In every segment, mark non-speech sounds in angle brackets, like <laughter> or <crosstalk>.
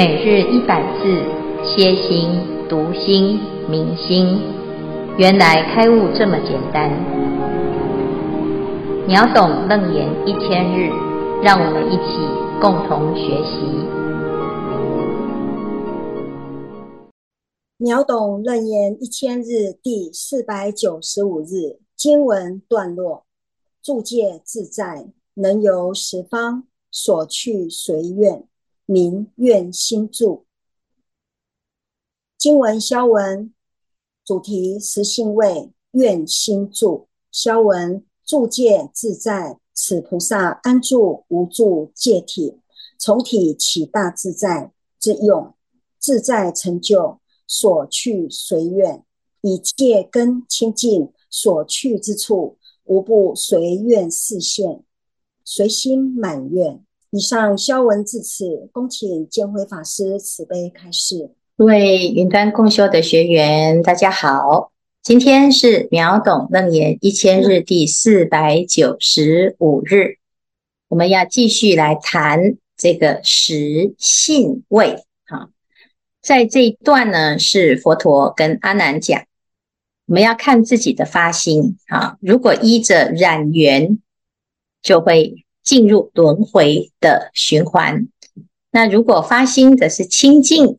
每日一百字，歇心、读心、明心，原来开悟这么简单。秒懂楞严一千日，让我们一起共同学习。秒懂楞严一千日第四百九十五日经文段落：住界自在，能游十方，所去随愿。明愿心住，经文消文主题实性位愿心住，消文住戒自在，此菩萨安住无住戒体，从体起大自在之用，自在成就所去随愿，以戒根清净，所去之处无不随愿示现，随心满愿。以上消文至此，恭请建辉法师慈悲开示。各位云端共修的学员，大家好，今天是秒懂楞严一千日第四百九十五日，我们要继续来谈这个实性位。哈，在这一段呢，是佛陀跟阿难讲，我们要看自己的发心啊，如果依着染缘，就会。进入轮回的循环。那如果发心的是清净，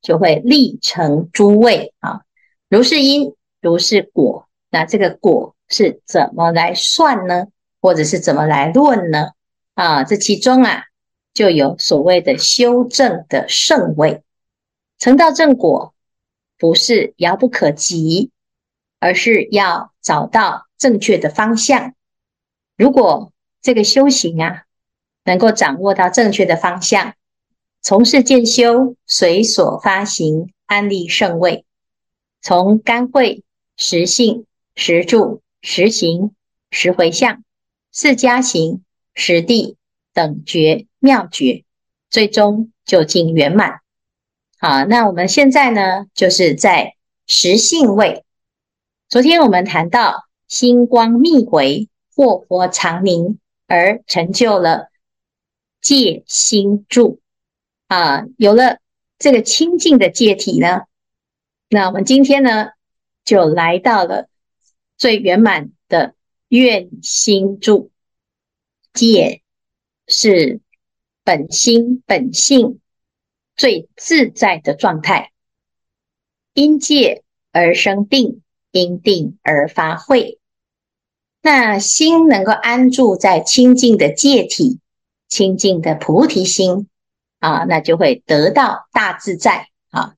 就会立成诸位啊。如是因，如是果。那这个果是怎么来算呢？或者是怎么来论呢？啊，这其中啊，就有所谓的修正的圣位。成道正果，不是遥不可及，而是要找到正确的方向。如果这个修行啊，能够掌握到正确的方向，从事渐修，随所发行，安立圣位，从干慧、实性、实住、实行、实回向、四加行、实地等觉妙觉，最终究竟圆满。好，那我们现在呢，就是在实性位。昨天我们谈到星光密回，惑佛常宁。而成就了戒心住啊，有了这个清净的戒体呢，那我们今天呢就来到了最圆满的愿心住。戒是本心本性最自在的状态，因戒而生定，因定而发慧。那心能够安住在清净的戒体、清净的菩提心啊，那就会得到大自在啊。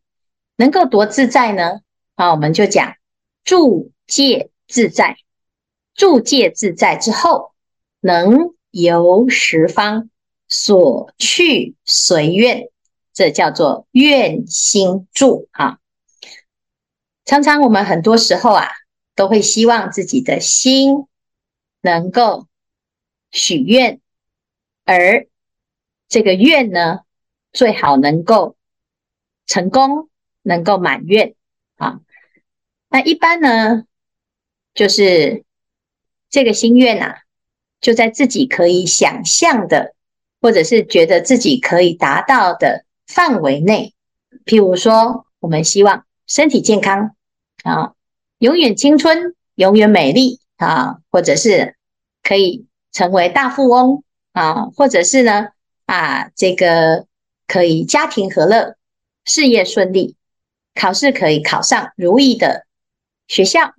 能够多自在呢？啊，我们就讲住戒自在，住戒自在之后，能游十方，所去随愿，这叫做愿心住啊。常常我们很多时候啊，都会希望自己的心。能够许愿，而这个愿呢，最好能够成功，能够满愿啊。那一般呢，就是这个心愿呐，就在自己可以想象的，或者是觉得自己可以达到的范围内。譬如说，我们希望身体健康啊，永远青春，永远美丽。啊，或者是可以成为大富翁啊，或者是呢啊，这个可以家庭和乐，事业顺利，考试可以考上如意的学校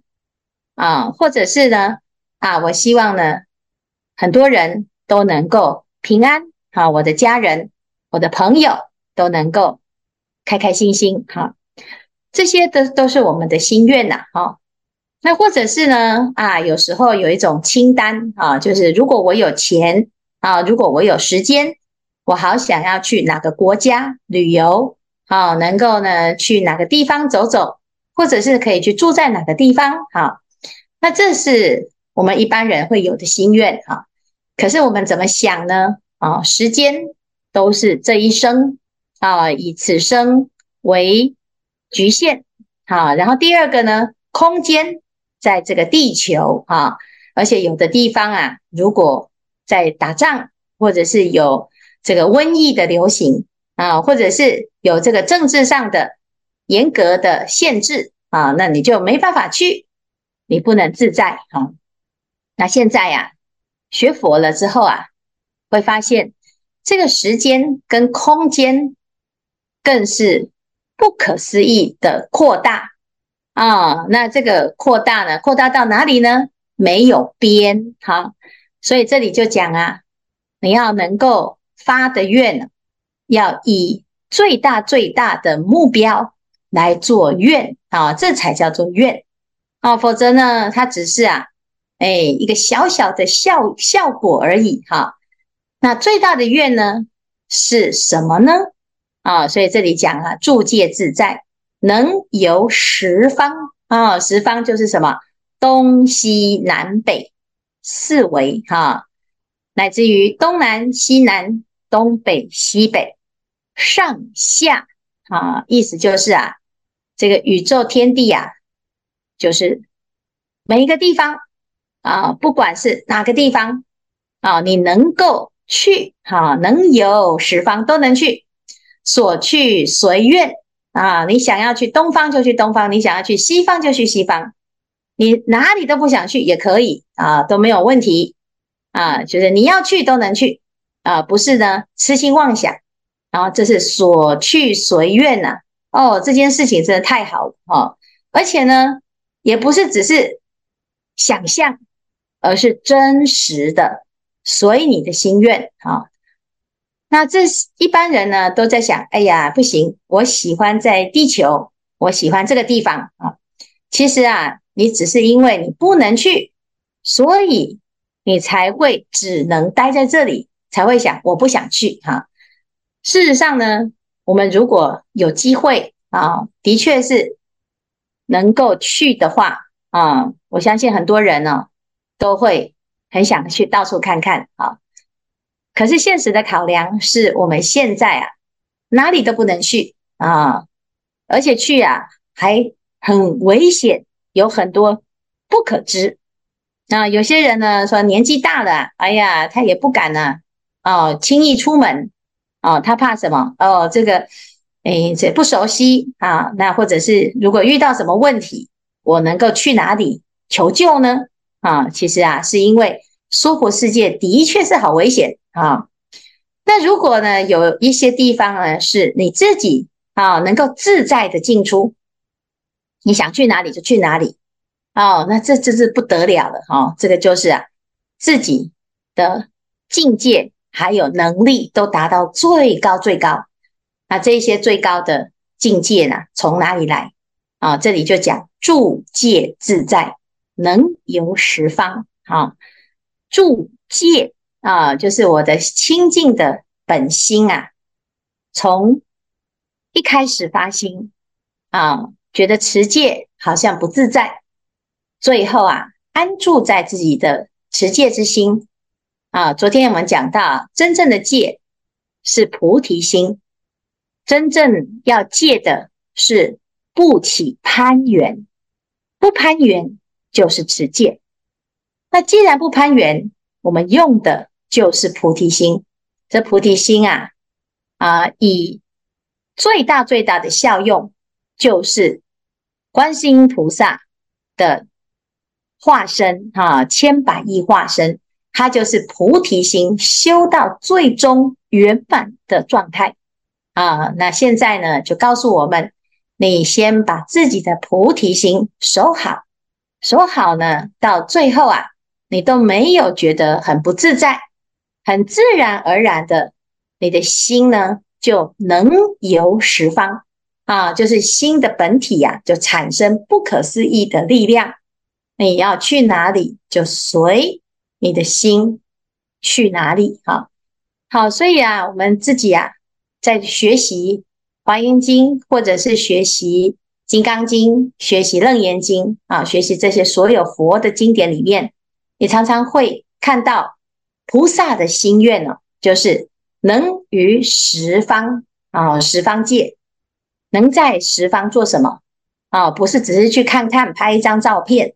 啊，或者是呢啊，我希望呢很多人都能够平安啊，我的家人、我的朋友都能够开开心心哈，这些都都是我们的心愿呐，哈。那或者是呢？啊，有时候有一种清单啊，就是如果我有钱啊，如果我有时间，我好想要去哪个国家旅游啊，能够呢去哪个地方走走，或者是可以去住在哪个地方啊。那这是我们一般人会有的心愿啊。可是我们怎么想呢？啊，时间都是这一生啊，以此生为局限啊。然后第二个呢，空间。在这个地球啊，而且有的地方啊，如果在打仗或者是有这个瘟疫的流行，啊，或者是有这个政治上的严格的限制啊，那你就没办法去，你不能自在啊。那现在呀，学佛了之后啊，会发现这个时间跟空间更是不可思议的扩大啊。那这个扩大呢，扩大到哪里呢？没有边，好，所以这里就讲啊，你要能够发的愿，要以最大最大的目标来做愿啊，这才叫做愿啊，否则呢，它只是啊，哎，一个小小的效效果而已哈。那最大的愿呢是什么呢？啊，所以这里讲啊，住戒自在，能游十方啊，十方就是什么？东西南北四维哈，乃至于东南西南、东北西北、上下啊，意思就是啊，这个宇宙天地啊，就是每一个地方啊，不管是哪个地方啊，你能够去哈，能游十方都能去，所去随愿啊，你想要去东方就去东方，你想要去西方就去西方。你哪里都不想去也可以啊，都没有问题啊，就是你要去都能去啊，不是呢痴心妄想，然后这是所去随愿呐。哦，这件事情真的太好了哦，而且呢，也不是只是想象，而是真实的，所以你的心愿啊，那这一般人呢都在想，哎呀，不行，我喜欢在地球，我喜欢这个地方啊，其实啊。你只是因为你不能去，所以你才会只能待在这里，才会想我不想去哈。事实上呢，我们如果有机会啊，的确是能够去的话啊，我相信很多人呢都会很想去到处看看啊。可是现实的考量是我们现在啊哪里都不能去啊，而且去啊还很危险。有很多不可知，啊，有些人呢说年纪大了，哎呀，他也不敢呢，哦，轻易出门，哦，他怕什么？哦，这个，哎，这不熟悉啊，那或者是如果遇到什么问题，我能够去哪里求救呢？啊，其实啊，是因为娑婆世界的确是好危险啊。那如果呢，有一些地方呢，是你自己啊能够自在的进出。你想去哪里就去哪里，哦，那这这是不得了了哈、哦，这个就是啊，自己的境界还有能力都达到最高最高，那这些最高的境界呢，从哪里来啊、这里就讲住戒自在，能游十方，啊、哦，住戒啊，就是我的清净的本心啊，从一开始发心啊。觉得持戒好像不自在，最后啊，安住在自己的持戒之心啊。昨天我们讲到，真正的戒是菩提心，真正要戒的是不起攀缘，不攀缘就是持戒。那既然不攀缘，我们用的就是菩提心。这菩提心啊，啊，以最大最大的效用就是。观世音菩萨的化身，哈，千百亿化身，它就是菩提心修到最终圆满的状态啊。那现在呢，就告诉我们，你先把自己的菩提心守好，守好呢，到最后啊，你都没有觉得很不自在，很自然而然的，你的心呢，就能游十方。啊，就是心的本体呀、啊，就产生不可思议的力量。你要去哪里，就随你的心去哪里。好，好，所以啊，我们自己啊，在学习《华严经》，或者是学习《金刚经》、学习《楞严经》啊，学习这些所有佛的经典里面，你常常会看到菩萨的心愿呢、就是能于十方啊，十方界。能在十方做什么啊？不是只是去看看，拍一张照片，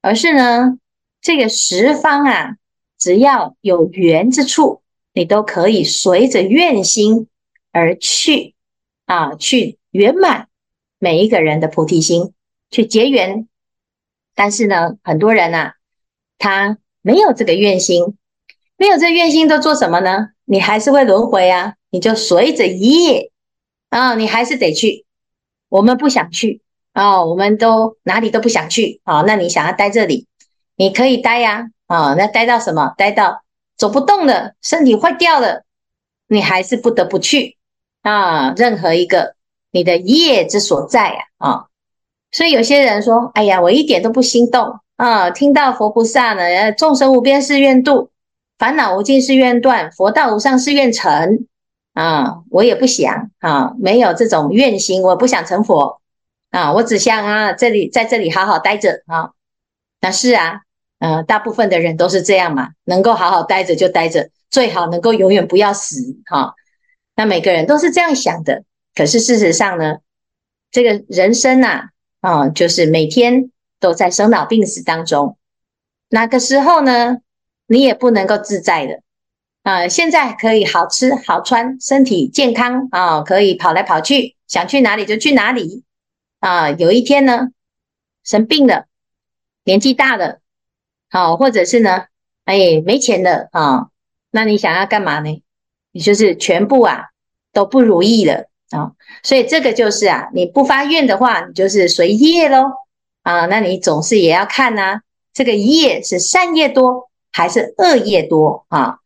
而是呢，这个十方啊，只要有缘之处，你都可以随着愿心而去啊，去圆满每一个人的菩提心，去结缘。但是呢，很多人啊，他没有这个愿心，没有这愿心都做什么呢？你还是会轮回啊，你就随着业啊，你还是得去。我们不想去啊，我们都哪里都不想去啊。那你想要待这里，你可以待呀啊。那待到什么？待到走不动了，身体坏掉了，你还是不得不去啊。任何一个你的业之所在呀啊。所以有些人说：“哎呀，我一点都不心动啊！听到佛菩萨呢，众生无边誓愿度，烦恼无尽是愿断，佛道无上是愿成。”啊，我也不想啊，没有这种愿心，我不想成佛啊，我只想啊，这里在这里好好待着啊。那是啊，呃，大部分的人都是这样嘛，能够好好待着就待着，最好能够永远不要死哈。那每个人都是这样想的，可是事实上呢，这个人生呐，啊，就是每天都在生老病死当中，哪个时候呢，你也不能够自在的。啊，现在可以好吃好穿，身体健康啊，可以跑来跑去，想去哪里就去哪里啊。有一天呢，生病了，年纪大了，好，或者是呢，哎，没钱了啊，那你想要干嘛呢？你就是全部啊都不如意了啊。所以这个就是啊，你不发愿的话，你就是随业喽啊。那你总是也要看呐，这个业是善业多还是恶业多啊？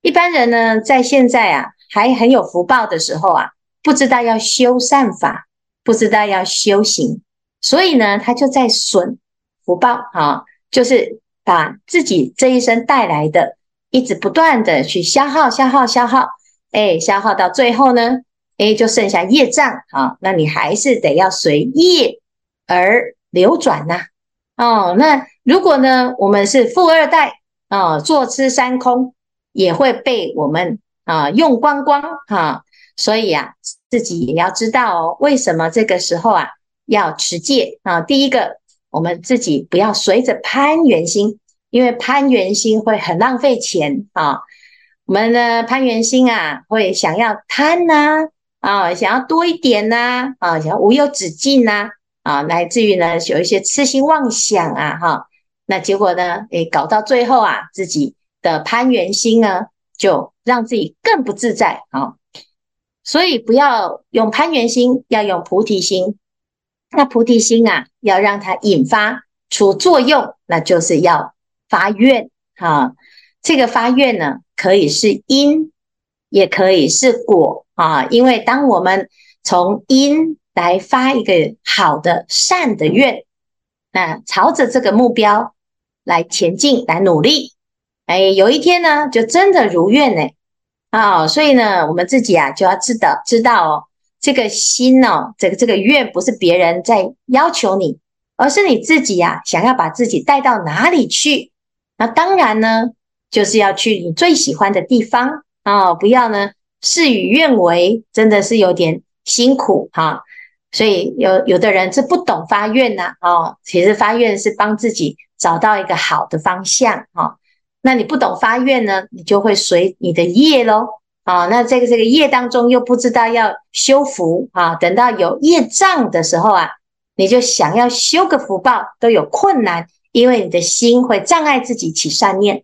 一般人呢，在现在啊，还很有福报的时候啊，不知道要修善法，不知道要修行，所以呢，他就在损福报啊，就是把自己这一生带来的，一直不断的去消耗、消耗、消耗，哎，消耗到最后呢，哎，就剩下业障啊，那你还是得要随业而流转呐。哦，那如果呢，我们是富二代啊，坐吃山空。也会被我们啊用光光哈，所以啊自己也要知道哦，为什么这个时候啊要持戒啊？第一个，我们自己不要随着攀缘心，因为攀缘心会很浪费钱啊。我们的攀缘心啊，会想要贪呐啊，想要多一点呐啊，想要无有止境呐啊，乃至于呢有一些痴心妄想啊哈，那结果呢，诶，搞到最后啊自己。的攀缘心呢，就让自己更不自在啊！所以不要用攀缘心，要用菩提心。那菩提心啊，要让它引发出作用，那就是要发愿啊。这个发愿呢，可以是因，也可以是果啊。因为当我们从因来发一个好的善的愿，那朝着这个目标来前进，来努力。哎，有一天呢，就真的如愿呢，啊、所以呢，我们自己啊就要知道，知道哦，这个心哦，这个这个愿不是别人在要求你，而是你自己呀、啊，想要把自己带到哪里去？那当然呢，就是要去你最喜欢的地方啊、不要呢事与愿违，真的是有点辛苦哈、所以有有的人是不懂发愿呐，哦，其实发愿是帮自己找到一个好的方向哈。哦那你不懂发愿呢，你就会随你的业喽啊。那这个这个业当中又不知道要修福啊，等到有业障的时候啊，你就想要修个福报都有困难，因为你的心会障碍自己起善念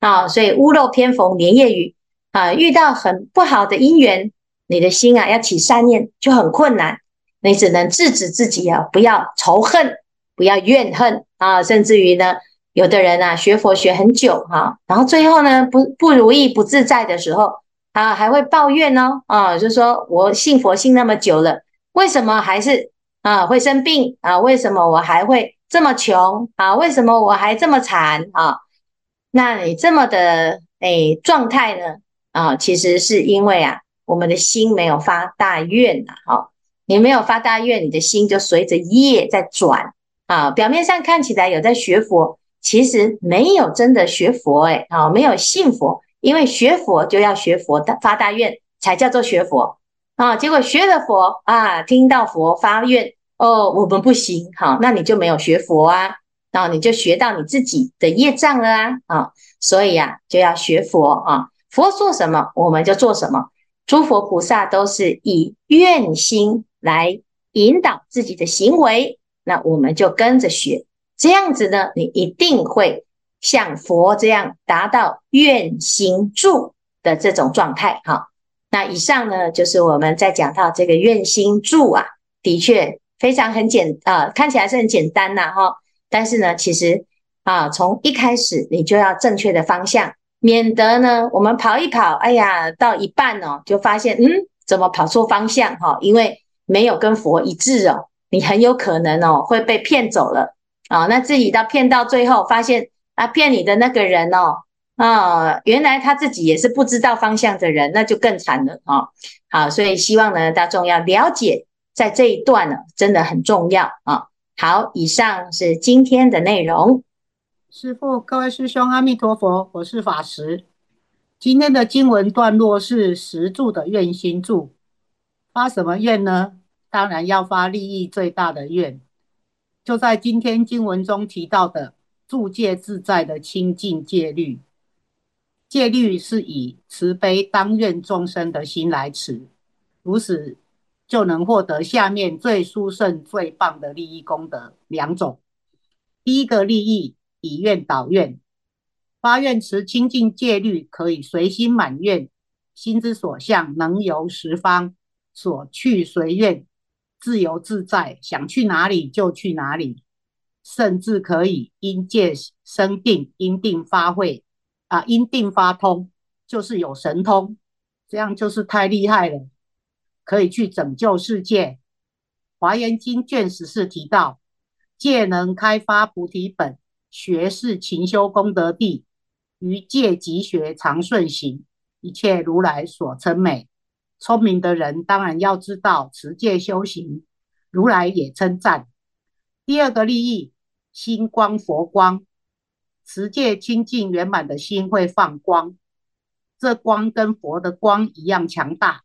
啊。所以屋漏偏逢连夜雨啊，遇到很不好的因缘，你的心啊要起善念就很困难，你只能制止自己啊，不要仇恨，不要怨恨啊，甚至于呢。有的人啊，学佛学很久哈，然后最后呢，不不如意、不自在的时候啊，还会抱怨哦，啊，就说我信佛信那么久了，为什么还是啊会生病啊？为什么我还会这么穷啊？为什么我还这么惨啊？那你这么的诶状态呢？啊，其实是因为啊，我们的心没有发大愿呐，哈，你没有发大愿，你的心就随着业在转啊，表面上看起来有在学佛。其实没有真的学佛诶，啊，没有信佛，因为学佛就要学佛的发大愿，才叫做学佛啊。结果学了佛啊，听到佛发愿哦，我们不行，好，那你就没有学佛啊，然后你就学到你自己的业障了啊，啊，所以啊，就要学佛啊。佛说什么，我们就做什么。诸佛菩萨都是以愿心来引导自己的行为，那我们就跟着学，这样子呢，你一定会像佛这样达到愿行住的这种状态。哈，那以上呢，就是我们在讲到这个愿心住啊，的确非常很简啊、看起来是很简单呐，哈，但是呢，其实啊，从一开始你就要正确的方向。免得呢，我们跑一跑，哎呀，到一半哦，就发现，嗯，怎么跑错方向哈？因为没有跟佛一致哦，你很有可能哦会被骗走了啊。那自己到骗到最后，发现啊，骗你的那个人哦，啊，原来他自己也是不知道方向的人，那就更惨了啊。好，所以希望呢，大众要了解，在这一段呢，真的很重要啊。好，以上是今天的内容。师父，各位师兄，阿弥陀佛，我是法师。今天的经文段落是十柱的愿心柱，发什么愿呢？当然要发利益最大的愿。就在今天经文中提到的住戒自在的清净戒律，戒律是以慈悲当愿众生的心来持，如此就能获得下面最殊胜、最棒的利益功德两种。第一个利益。以愿导愿，发愿持清净戒律，可以随心满愿，心之所向，能游十方，所去随愿，自由自在，想去哪里就去哪里，甚至可以因戒生定，因定发会，啊，因定发通，就是有神通，这样就是太厉害了，可以去拯救世界。华严经卷十四提到，戒能开发菩提本。学是勤修功德地，于戒即学常顺行，一切如来所称美。聪明的人当然要知道持戒修行，如来也称赞。第二个利益，心光佛光，持戒清净圆满的心会放光，这光跟佛的光一样强大。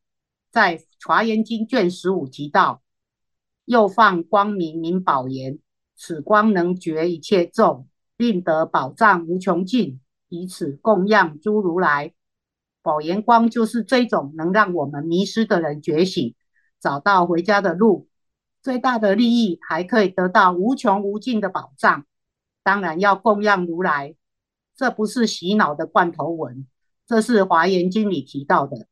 在华严经卷十五提到，又放光明明宝言，此光能觉一切众。并得宝藏无穷尽，以此供养诸如来。宝严光就是这种能让我们迷失的人觉醒，找到回家的路。最大的利益还可以得到无穷无尽的宝藏，当然要供养如来。这不是洗脑的罐头文，这是华严经里提到的。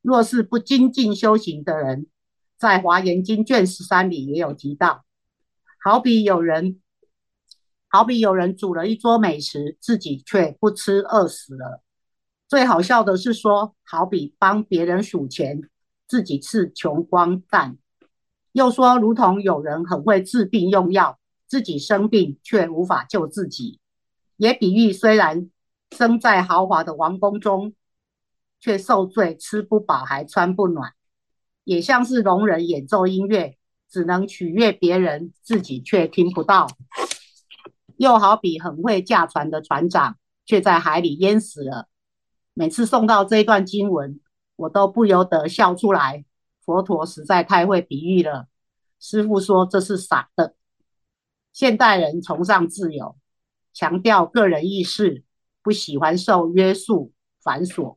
若是不精进修行的人，在华严经卷十三里也有提到，好比有人。好比有人煮了一桌美食，自己却不吃，饿死了。最好笑的是说，好比帮别人数钱，自己是穷光蛋。又说，如同有人很会治病用药，自己生病却无法救自己。也比喻，虽然生在豪华的王宫中，却受罪，吃不饱还穿不暖。也像是聋人演奏音乐，只能取悦别人，自己却听不到。又好比很会驾船的船长，却在海里淹死了。每次送到这一段经文，我都不由得笑出来。佛陀实在太会比喻了。师父说这是傻的。现代人崇尚自由，强调个人意识，不喜欢受约束繁琐。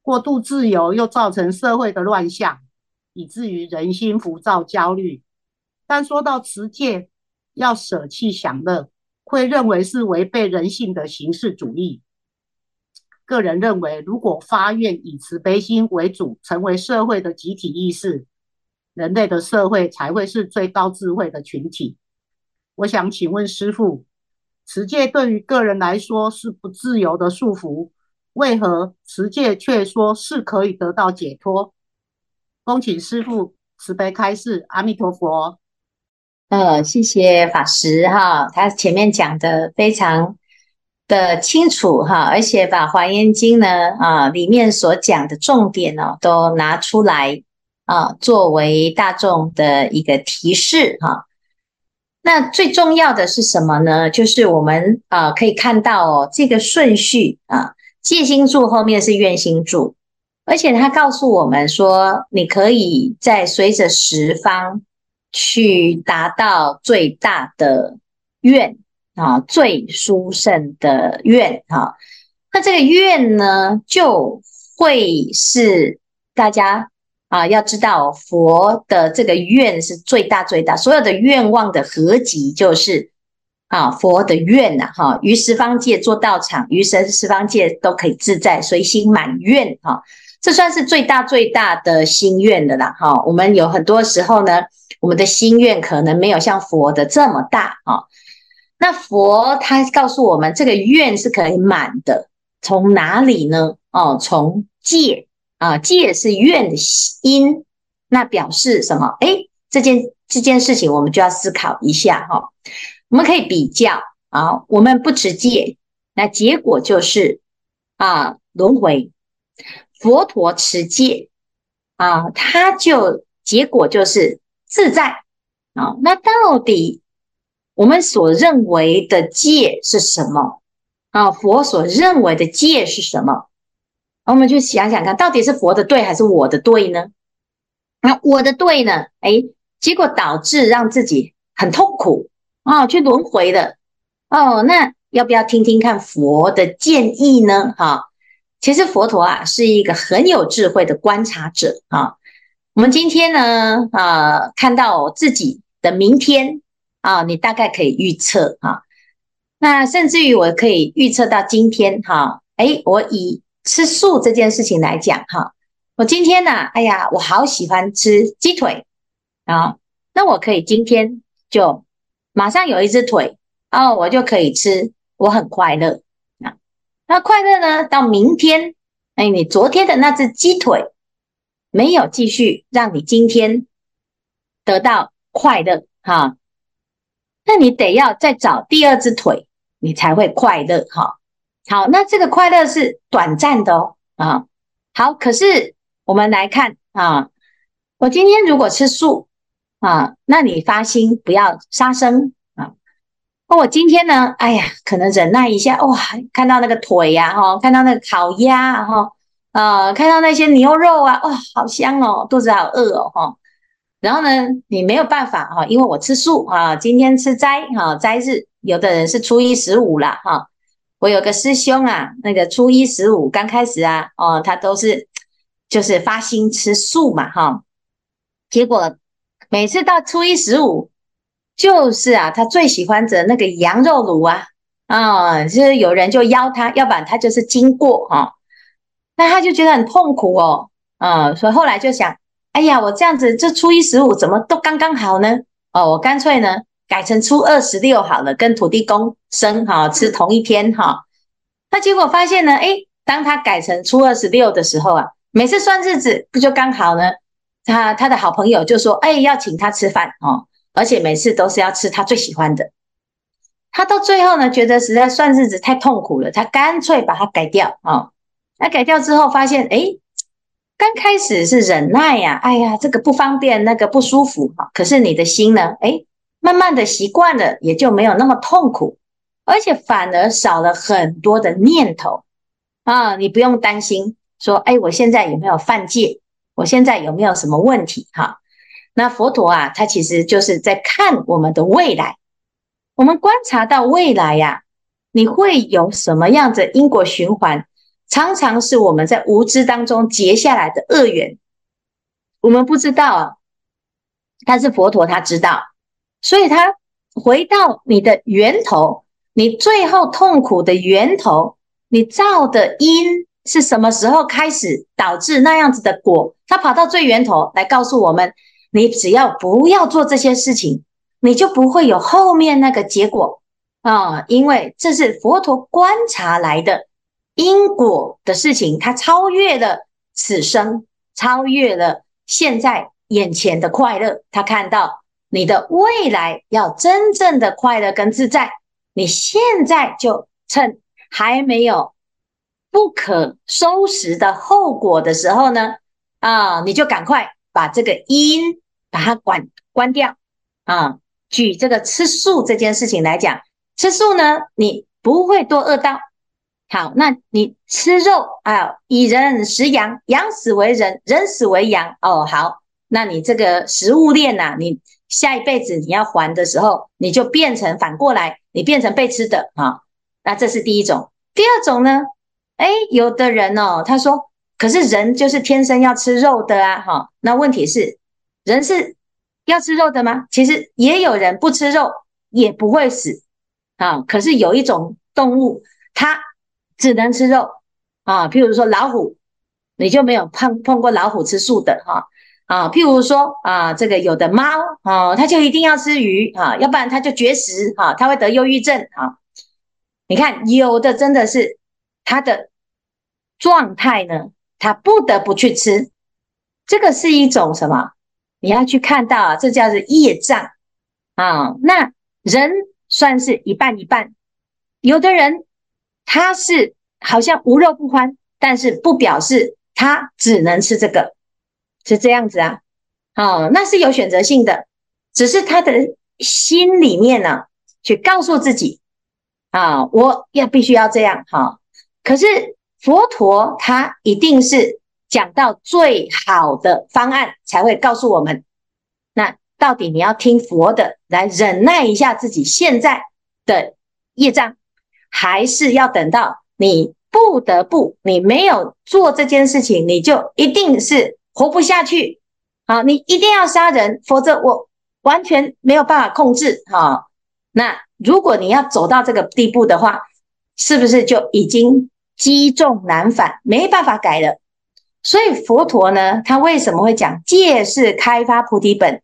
过度自由又造成社会的乱象，以至于人心浮躁焦虑。但说到持戒，要舍弃享乐。会认为是违背人性的形式主义。个人认为，如果发愿以慈悲心为主，成为社会的集体意识，人类的社会才会是最高智慧的群体。我想请问师父，持戒对于个人来说是不自由的束缚，为何持戒却说是可以得到解脱？恭请师父慈悲开示，阿弥陀佛。呃，谢谢法师哈，他前面讲的非常的清楚哈，而且把《华严经》呢啊里面所讲的重点哦都拿出来啊，作为大众的一个提示哈。那最重要的是什么呢？就是我们啊可以看到哦，这个顺序啊，戒心住后面是愿心住，而且他告诉我们说，你可以在随着十方。去达到最大的愿啊，最殊胜的愿啊，那这个愿呢，就会是大家啊要知道，佛的这个愿是最大最大，所有的愿望的合集就是啊佛的愿呐哈，于十方界做道场，于十十方界都可以自在随心满愿哈，这算是最大最大的心愿的啦哈。我们有很多时候呢，我们的心愿可能没有像佛的这么大啊。那佛他告诉我们，这个愿是可以满的，从哪里呢？哦，从戒啊，戒是愿的因，那表示什么？诶，这件这件事情我们就要思考一下哈、哦。我们可以比较啊，我们不持戒，那结果就是啊轮回；佛陀持戒啊，他就结果就是自在啊。那到底？我们所认为的戒是什么啊？佛所认为的戒是什么？我们就想想看，到底是佛的对还是我的对呢？那我的对呢？哎，结果导致让自己很痛苦啊，去轮回的哦。那要不要听听看佛的建议呢？哈，其实佛陀啊是一个很有智慧的观察者啊。我们今天呢啊，看到自己的明天。啊，你大概可以预测哈，那甚至于我可以预测到今天哈，诶，我以吃素这件事情来讲哈，我今天呢，哎呀，我好喜欢吃鸡腿啊，那我可以今天就马上有一只腿哦，我就可以吃，我很快乐啊。那快乐呢，到明天，哎，你昨天的那只鸡腿没有继续让你今天得到快乐哈。那你得要再找第二只腿，你才会快乐哈。好，那这个快乐是短暂的哦啊。好，可是我们来看啊，我今天如果吃素啊，那你发心不要杀生啊。那我今天呢，哎呀，可能忍耐一下哇，看到那个腿呀哈，看到那个烤鸭哈，啊，看到那些牛肉啊，哇，好香哦，肚子好饿哦哈。然后呢，你没有办法哈，因为我吃素啊，今天吃斋哈，斋日，有的人是初一十五了哈。我有个师兄啊，那个初一十五刚开始啊，哦，他都是就是发心吃素嘛哈。结果每次到初一十五，就是啊，他最喜欢着那个羊肉炉啊，啊，就是有人就邀他，要不然他就是经过哈，那他就觉得很痛苦哦，啊，所以后来就想。哎呀，我这样子，这初一十五怎么都刚刚好呢？哦，我干脆呢改成初二十六好了，跟土地公生哈吃同一天哈。那结果发现呢，哎，当他改成初二十六的时候啊，每次算日子不就刚好呢？他他的好朋友就说，哎，要请他吃饭哦，而且每次都是要吃他最喜欢的。他到最后呢，觉得实在算日子太痛苦了，他干脆把它改掉啊。那改掉之后发现，哎。刚开始是忍耐呀，哎呀，这个不方便，那个不舒服哈。可是你的心呢？哎，慢慢的习惯了，也就没有那么痛苦，而且反而少了很多的念头啊。你不用担心说，哎，我现在有没有犯戒？我现在有没有什么问题？哈，那佛陀啊，他其实就是在看我们的未来。我们观察到未来呀，你会有什么样的因果循环？常常是我们在无知当中结下来的恶缘，我们不知道啊。但是佛陀他知道，所以他回到你的源头，你最后痛苦的源头，你造的因是什么时候开始导致那样子的果？他跑到最源头来告诉我们：你只要不要做这些事情，你就不会有后面那个结果啊，因为这是佛陀观察来的。因果的事情，它超越了此生，超越了现在眼前的快乐。他看到你的未来要真正的快乐跟自在，你现在就趁还没有不可收拾的后果的时候呢，啊，你就赶快把这个因把它关关掉啊。举这个吃素这件事情来讲，吃素呢，你不会多饿到。好，那你吃肉啊，以人食羊，羊死为人，人死为羊。哦，好，那你这个食物链呐、啊，你下一辈子你要还的时候，你就变成反过来，你变成被吃的啊。那这是第一种。第二种呢？哎，有的人哦，他说可是人就是天生要吃肉的啊，哈。那问题是，人是要吃肉的吗？其实也有人不吃肉也不会死啊。可是有一种动物，它只能吃肉啊。譬如说老虎，你就没有碰碰过老虎吃素的哈啊。譬如说啊，这个有的猫啊，它就一定要吃鱼啊，要不然它就绝食啊，它会得忧郁症啊。你看，有的真的是它的状态呢，它不得不去吃，这个是一种什么？你要去看到啊，这叫做业障啊。那人算是一半一半，有的人他是好像无肉不欢，但是不表示他只能吃这个，是这样子啊。哦，那是有选择性的，只是他的心里面呢，去告诉自己。啊，我要必须要这样哈。可是佛陀他一定是讲到最好的方案才会告诉我们。那到底你要听佛的来忍耐一下自己现在的业障，还是要等到你不得不，你没有做这件事情，你就一定是活不下去啊？你一定要杀人，否则我完全没有办法控制哈。那。如果你要走到这个地步的话，是不是就已经积重难返，没办法改了？所以佛陀呢，他为什么会讲戒是开发菩提本？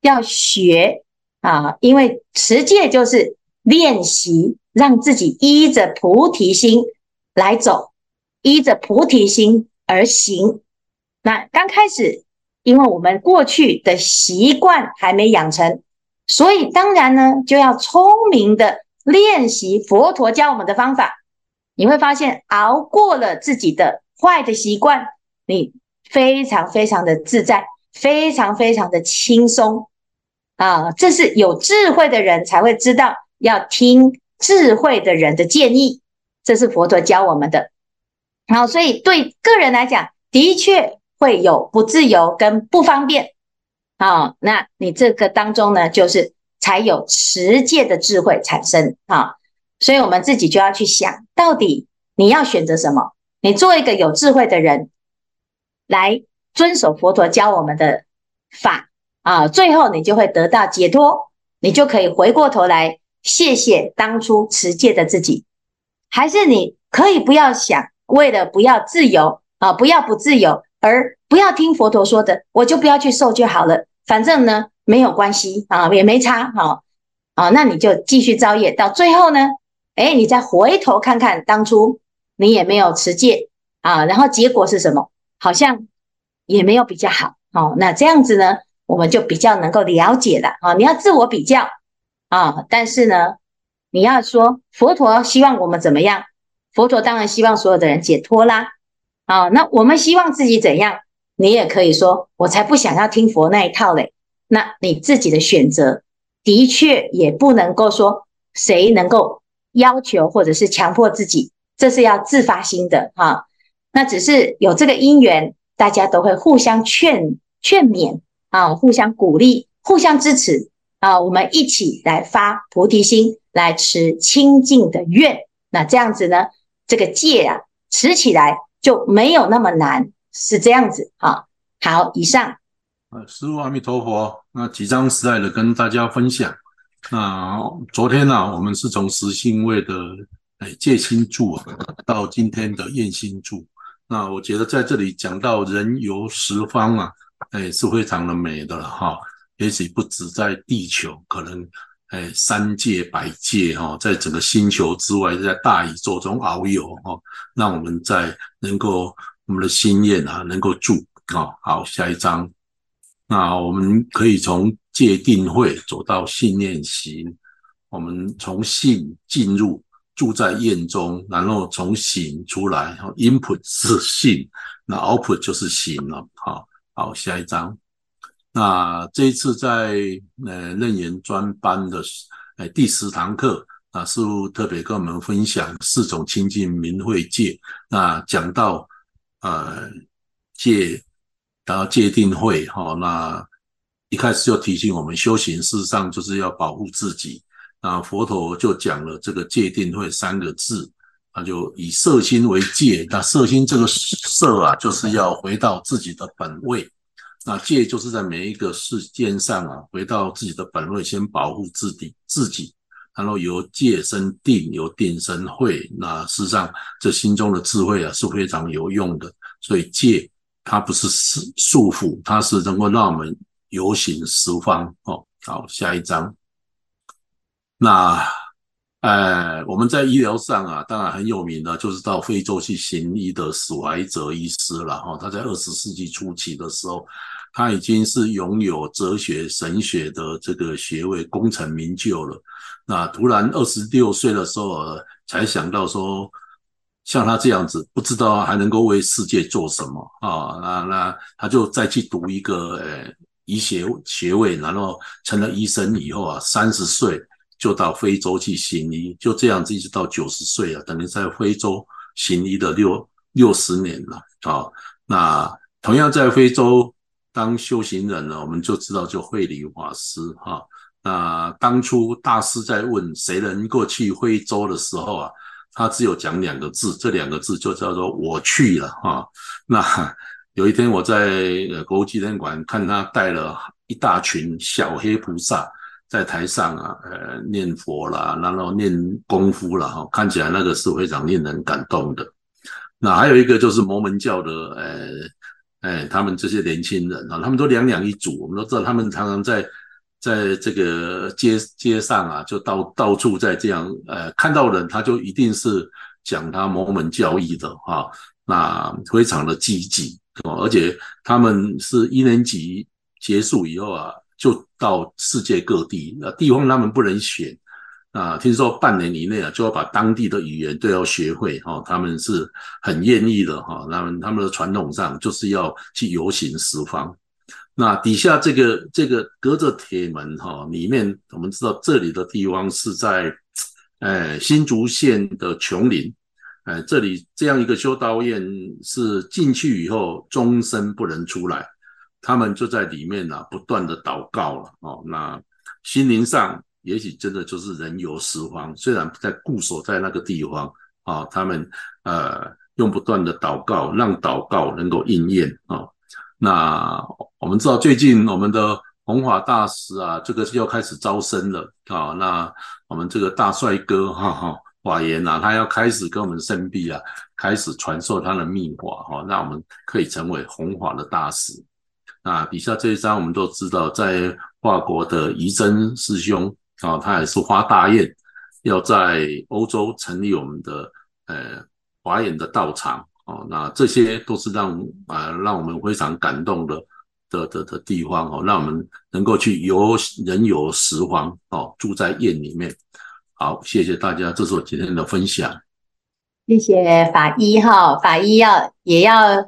要学啊，因为持戒就是练习，让自己依着菩提心来走，依着菩提心而行。那刚开始，因为我们过去的习惯还没养成。所以当然呢，就要聪明的练习佛陀教我们的方法。你会发现，熬过了自己的坏的习惯，你非常非常的自在，非常非常的轻松啊！这是有智慧的人才会知道，要听智慧的人的建议。这是佛陀教我们的。好，所以对个人来讲，的确会有不自由跟不方便。好，那你这个当中呢，就是才有持戒的智慧产生啊。所以我们自己就要去想，到底你要选择什么？你做一个有智慧的人，来遵守佛陀教我们的法啊，最后你就会得到解脱，你就可以回过头来谢谢当初持戒的自己。还是你可以不要想，为了不要自由啊，不要不自由。而不要听佛陀说的，我就不要去受就好了，反正呢没有关系啊，也没差哈啊，那你就继续造业，到最后呢，哎，你再回头看看当初你也没有持戒啊，然后结果是什么？好像也没有比较好哦。那这样子呢，我们就比较能够了解了啊。你要自我比较啊，但是呢，你要说佛陀希望我们怎么样？佛陀当然希望所有的人解脱啦。啊，那我们希望自己怎样？你也可以说，我才不想要听佛那一套嘞。那你自己的选择，的确也不能够说谁能够要求或者是强迫自己，这是要自发心的哈。那只是有这个因缘，大家都会互相劝劝勉啊，互相鼓励，互相支持啊，我们一起来发菩提心，来持清净的愿。那这样子呢，这个戒啊，持起来。就没有那么难，是这样子啊。好，以上。呃，师父阿弥陀佛。那几张实在的跟大家分享。那昨天呢、啊，我们是从十信位的哎戒心住啊，到今天的愿心住。那我觉得在这里讲到人游十方啊，哎是非常的美的了哈。也许不止在地球，可能。哎，三界百界哈，在整个星球之外，在大宇宙中遨游哈，让我们在能够我们的心愿啊，能够住啊。好，下一章，那我们可以从界定会走到信念行，我们从信进入，住在愿中，然后从醒出来。Input 是信，那 Output 就是行了。好，好，下一章。那这一次在呃楞严专班的呃第十堂课啊，师父特别跟我们分享四种清净明慧戒。那讲到呃戒，然后戒定慧哈，那一开始就提醒我们修行事实上就是要保护自己。那佛陀就讲了这个戒定慧三个字那就以色心为戒。那色心这个色啊，就是要回到自己的本位。那戒就是在每一个事件上啊，回到自己的本位，先保护自己自己，然后由戒生定，由定生慧。那事实上，这心中的智慧啊是非常有用的。所以戒它不是束束缚，它是能够让我们游行十方。哦，好，下一章。那。呃，我们在医疗上啊，当然很有名的，就是到非洲去行医的史怀哲医师了哈。他在二十世纪初期的时候，他已经是拥有哲学、神学的这个学位，功成名就了。那突然二十六岁的时候，才想到说，像他这样子，不知道还能够为世界做什么啊？那那他就再去读一个呃医学学位，然后成了医生以后啊，三十岁。就到非洲去行医，就这样子一直到九十岁啊，等于在非洲行医的六六十年了啊。那同样在非洲当修行人呢，我们就知道就慧理法师哈。那当初大师在问谁能够去非洲的时候啊，他只有讲两个字，这两个字就叫做我去了哈。那 <laughs> 有一天我在国父纪念馆看他带了一大群小黑菩萨。在台上啊，呃，念佛啦，然后念功夫啦，哈，看起来那个是非常令人感动的。那还有一个就是摩门教的，呃，哎，他们这些年轻人啊，他们都两两一组，我们都知道，他们常常在在这个街街上啊，就到到处在这样，呃，看到人他就一定是讲他摩门教义的哈，那非常的积极哦，而且他们是一年级结束以后啊。就到世界各地，那地方他们不能选啊。听说半年以内啊，就要把当地的语言都要学会哈。他们是很愿意的哈。他们他们的传统上就是要去游行十方。那底下这个这个隔着铁门哈，里面我们知道这里的地方是在哎新竹县的琼林，哎这里这样一个修道院是进去以后终身不能出来。他们就在里面呢、啊，不断的祷告了哦。那心灵上也许真的就是人游十方，虽然在固守在那个地方啊、他们呃用不断的祷告，让祷告能够应验啊、那我们知道最近我们的弘法大师啊，这个是要开始招生了啊、那我们这个大帅哥哈哈法言啊，他要开始跟我们圣臂啊，开始传授他的密法哈，那我们可以成为弘法的大师。那底下这一章我们都知道，在法国的仪真师兄啊，他也是发大愿，要在欧洲成立我们的呃华严的道场哦。那这些都是让啊、呃、让我们非常感动的的的的地方哦，让我们能够去游人游十方哦，住在院里面。好，谢谢大家，这是我今天的分享。谢谢法医哈，法医要也要。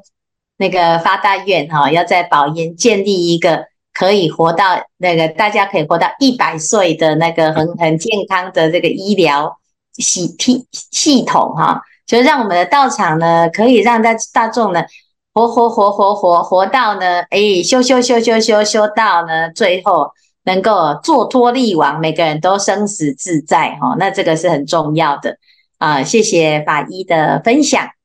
那个发大愿哈，要在宝岩建立一个可以活到那个大家可以活到一百岁的那个很很健康的这个医疗系系系统哈，就让我们的道场呢，可以让大大众呢活活活活活活到呢，哎修修修修修修到呢，最后能够坐脱力王，每个人都生死自在哈，那这个是很重要的啊，谢谢法医的分享。